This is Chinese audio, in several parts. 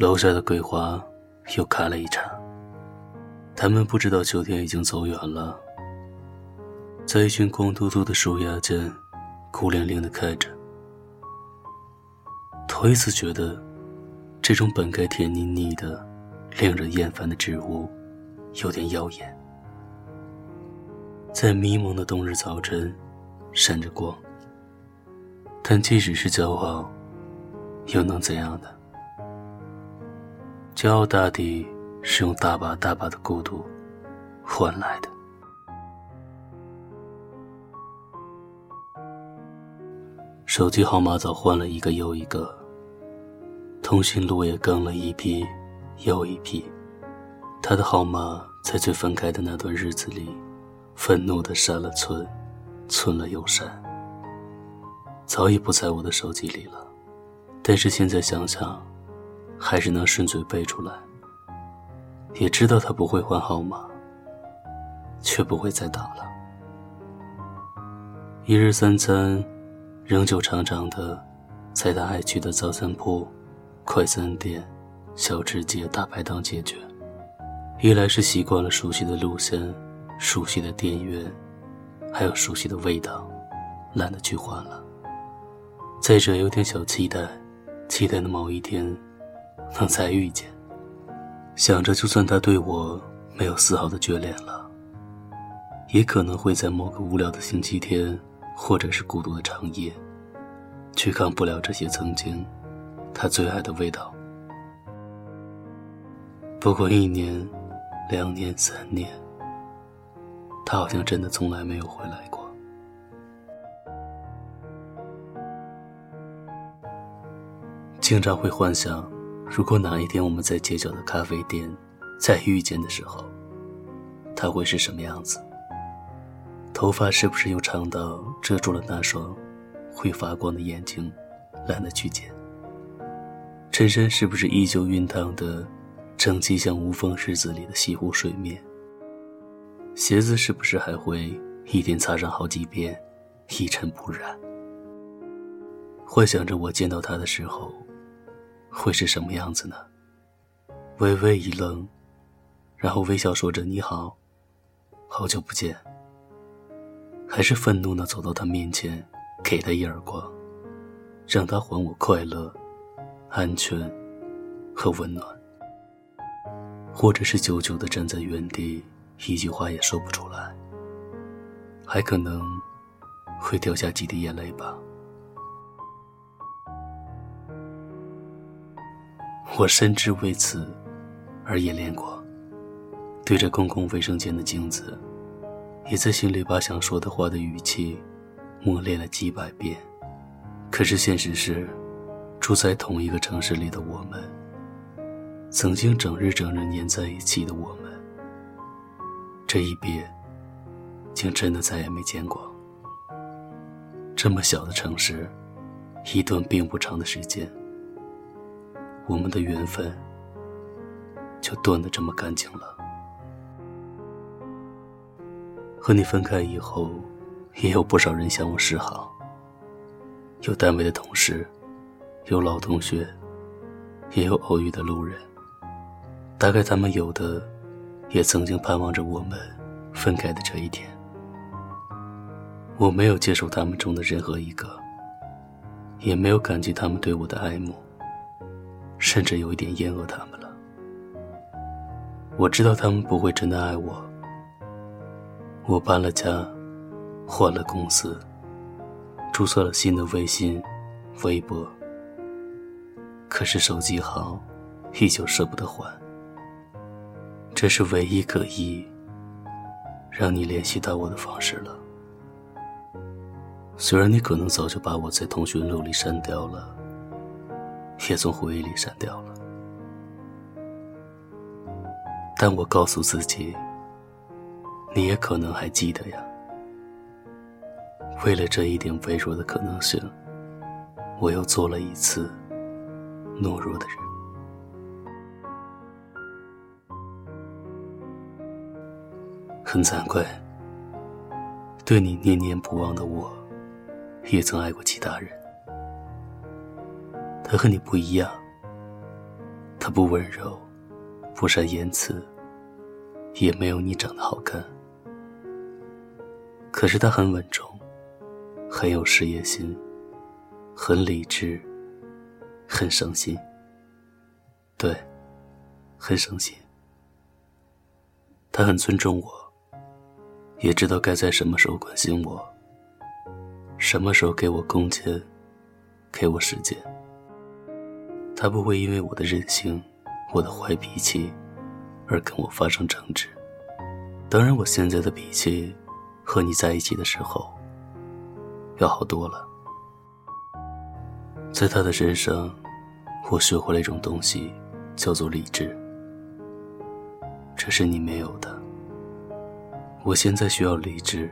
楼下的桂花又开了一场。他们不知道秋天已经走远了，在一群光秃秃的树丫间，孤零零的开着。头一次觉得，这种本该甜腻腻的、令人厌烦的植物，有点耀眼。在迷蒙的冬日早晨，闪着光。但即使是骄傲，又能怎样呢？骄傲大抵是用大把大把的孤独换来的。手机号码早换了一个又一个，通讯录也更了一批又一批。他的号码在最分开的那段日子里，愤怒的删了存，存了又删。早已不在我的手机里了，但是现在想想，还是能顺嘴背出来。也知道他不会换号码，却不会再打了。一日三餐，仍旧长长的，在他爱去的早餐铺、快餐店、小吃街、大排档解决。一来是习惯了熟悉的路线、熟悉的店员，还有熟悉的味道，懒得去换了。再者，有点小期待，期待的某一天能再遇见。想着，就算他对我没有丝毫的眷恋了，也可能会在某个无聊的星期天，或者是孤独的长夜，去看不了这些曾经他最爱的味道。不过一年、两年、三年，他好像真的从来没有回来过。经常会幻想，如果哪一天我们在街角的咖啡店再遇见的时候，他会是什么样子？头发是不是又长到遮住了那双会发光的眼睛，懒得去剪？衬衫是不是依旧熨烫的整齐，像无风日子里的西湖水面？鞋子是不是还会一天擦上好几遍，一尘不染？幻想着我见到他的时候。会是什么样子呢？微微一愣，然后微笑说着“你好，好久不见。”还是愤怒的走到他面前，给他一耳光，让他还我快乐、安全和温暖。或者是久久的站在原地，一句话也说不出来，还可能会掉下几滴眼泪吧。我深知为此而演练过，对着公共卫生间的镜子，也在心里把想说的话的语气磨练了几百遍。可是现实是，住在同一个城市里的我们，曾经整日整日黏在一起的我们，这一别，竟真的再也没见过。这么小的城市，一段并不长的时间。我们的缘分就断得这么干净了。和你分开以后，也有不少人向我示好，有单位的同事，有老同学，也有偶遇的路人。大概他们有的，也曾经盼望着我们分开的这一天。我没有接受他们中的任何一个，也没有感激他们对我的爱慕。甚至有一点厌恶他们了。我知道他们不会真的爱我。我搬了家，换了公司，注册了新的微信、微博。可是手机号依旧舍不得换。这是唯一可以让你联系到我的方式了。虽然你可能早就把我在通讯录里删掉了。也从回忆里删掉了，但我告诉自己，你也可能还记得呀。为了这一点微弱的可能性，我又做了一次懦弱的人。很惭愧，对你念念不忘的我，也曾爱过其他人。他和你不一样，他不温柔，不善言辞，也没有你长得好看。可是他很稳重，很有事业心，很理智，很省心。对，很省心。他很尊重我，也知道该在什么时候关心我，什么时候给我空间，给我时间。他不会因为我的任性、我的坏脾气而跟我发生争执。当然，我现在的脾气和你在一起的时候要好多了。在他的身上，我学会了一种东西，叫做理智。这是你没有的。我现在需要理智，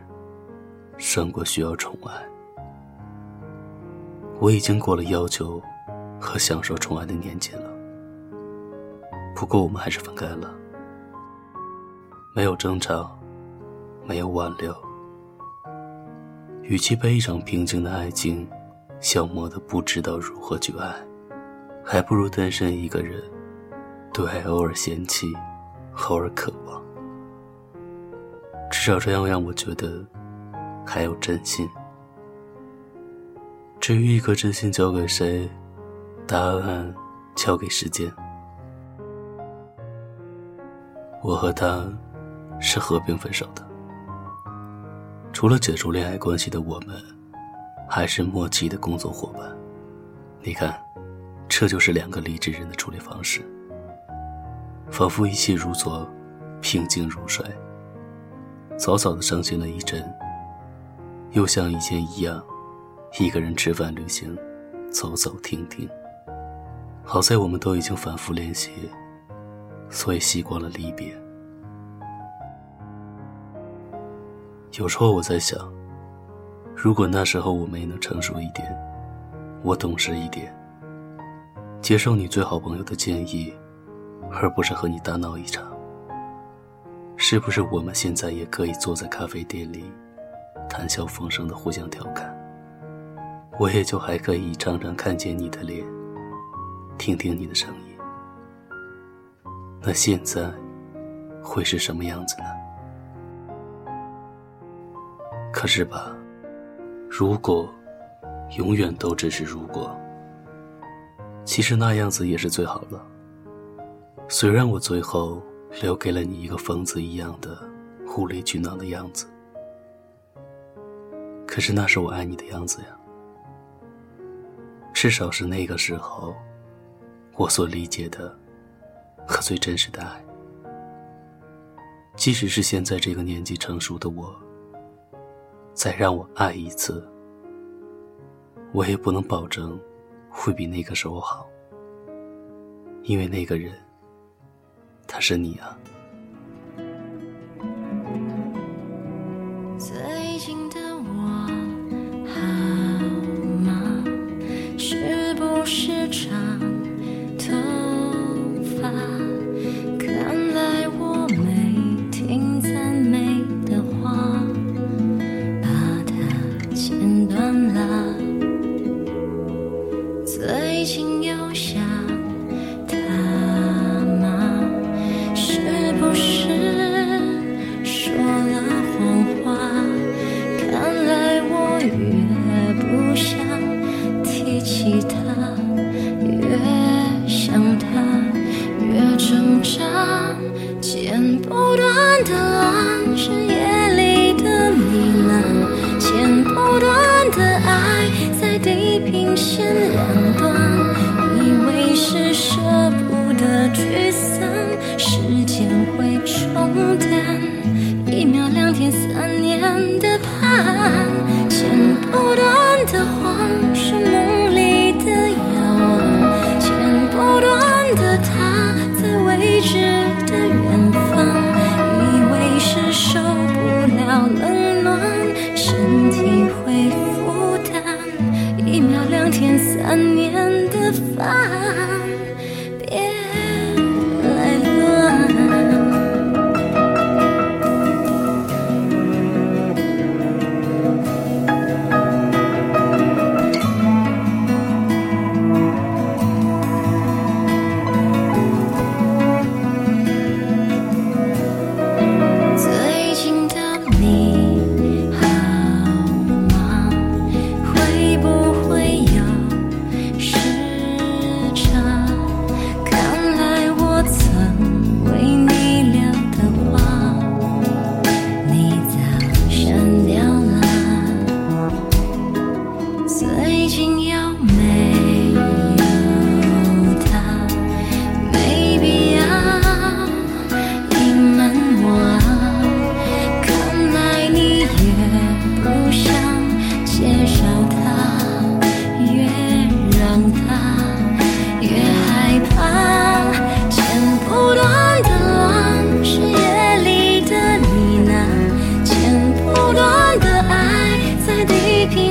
胜过需要宠爱。我已经过了要求和享受宠爱的年纪了。不过我们还是分开了，没有争吵，没有挽留。与其被一场平静的爱情消磨的不知道如何去爱，还不如单身一个人，对爱偶尔嫌弃。偶尔渴望，至少这样让我觉得还有真心。至于一颗真心交给谁，答案交给时间。我和他是和平分手的，除了解除恋爱关系的我们，还是默契的工作伙伴。你看，这就是两个理智人的处理方式。仿佛一切如昨，平静如水。早早的伤心了一阵，又像以前一样，一个人吃饭、旅行，走走停停。好在我们都已经反复练习，所以习惯了离别。有时候我在想，如果那时候我们也能成熟一点，我懂事一点，接受你最好朋友的建议。而不是和你大闹一场。是不是我们现在也可以坐在咖啡店里，谈笑风生的互相调侃？我也就还可以常常看见你的脸，听听你的声音。那现在会是什么样子呢？可是吧，如果永远都只是如果，其实那样子也是最好的。虽然我最后留给了你一个疯子一样的无理取闹的样子，可是那是我爱你的样子呀。至少是那个时候，我所理解的和最真实的爱。即使是现在这个年纪成熟的我，再让我爱一次，我也不能保证会比那个时候好，因为那个人。他是你啊。一秒、两天、三年的盼，剪不断的谎，是梦里的遥望，剪不断的他，在未知的远方，以为是受不了冷暖，身体会负担，一秒、两天、三年的烦。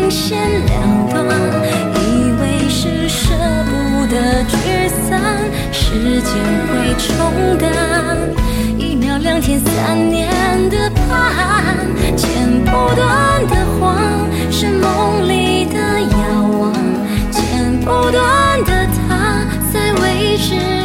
线两端以为是舍不得聚散时间会冲淡一秒两天三年的盼剪不断的谎是梦里的遥望剪不断的他在未知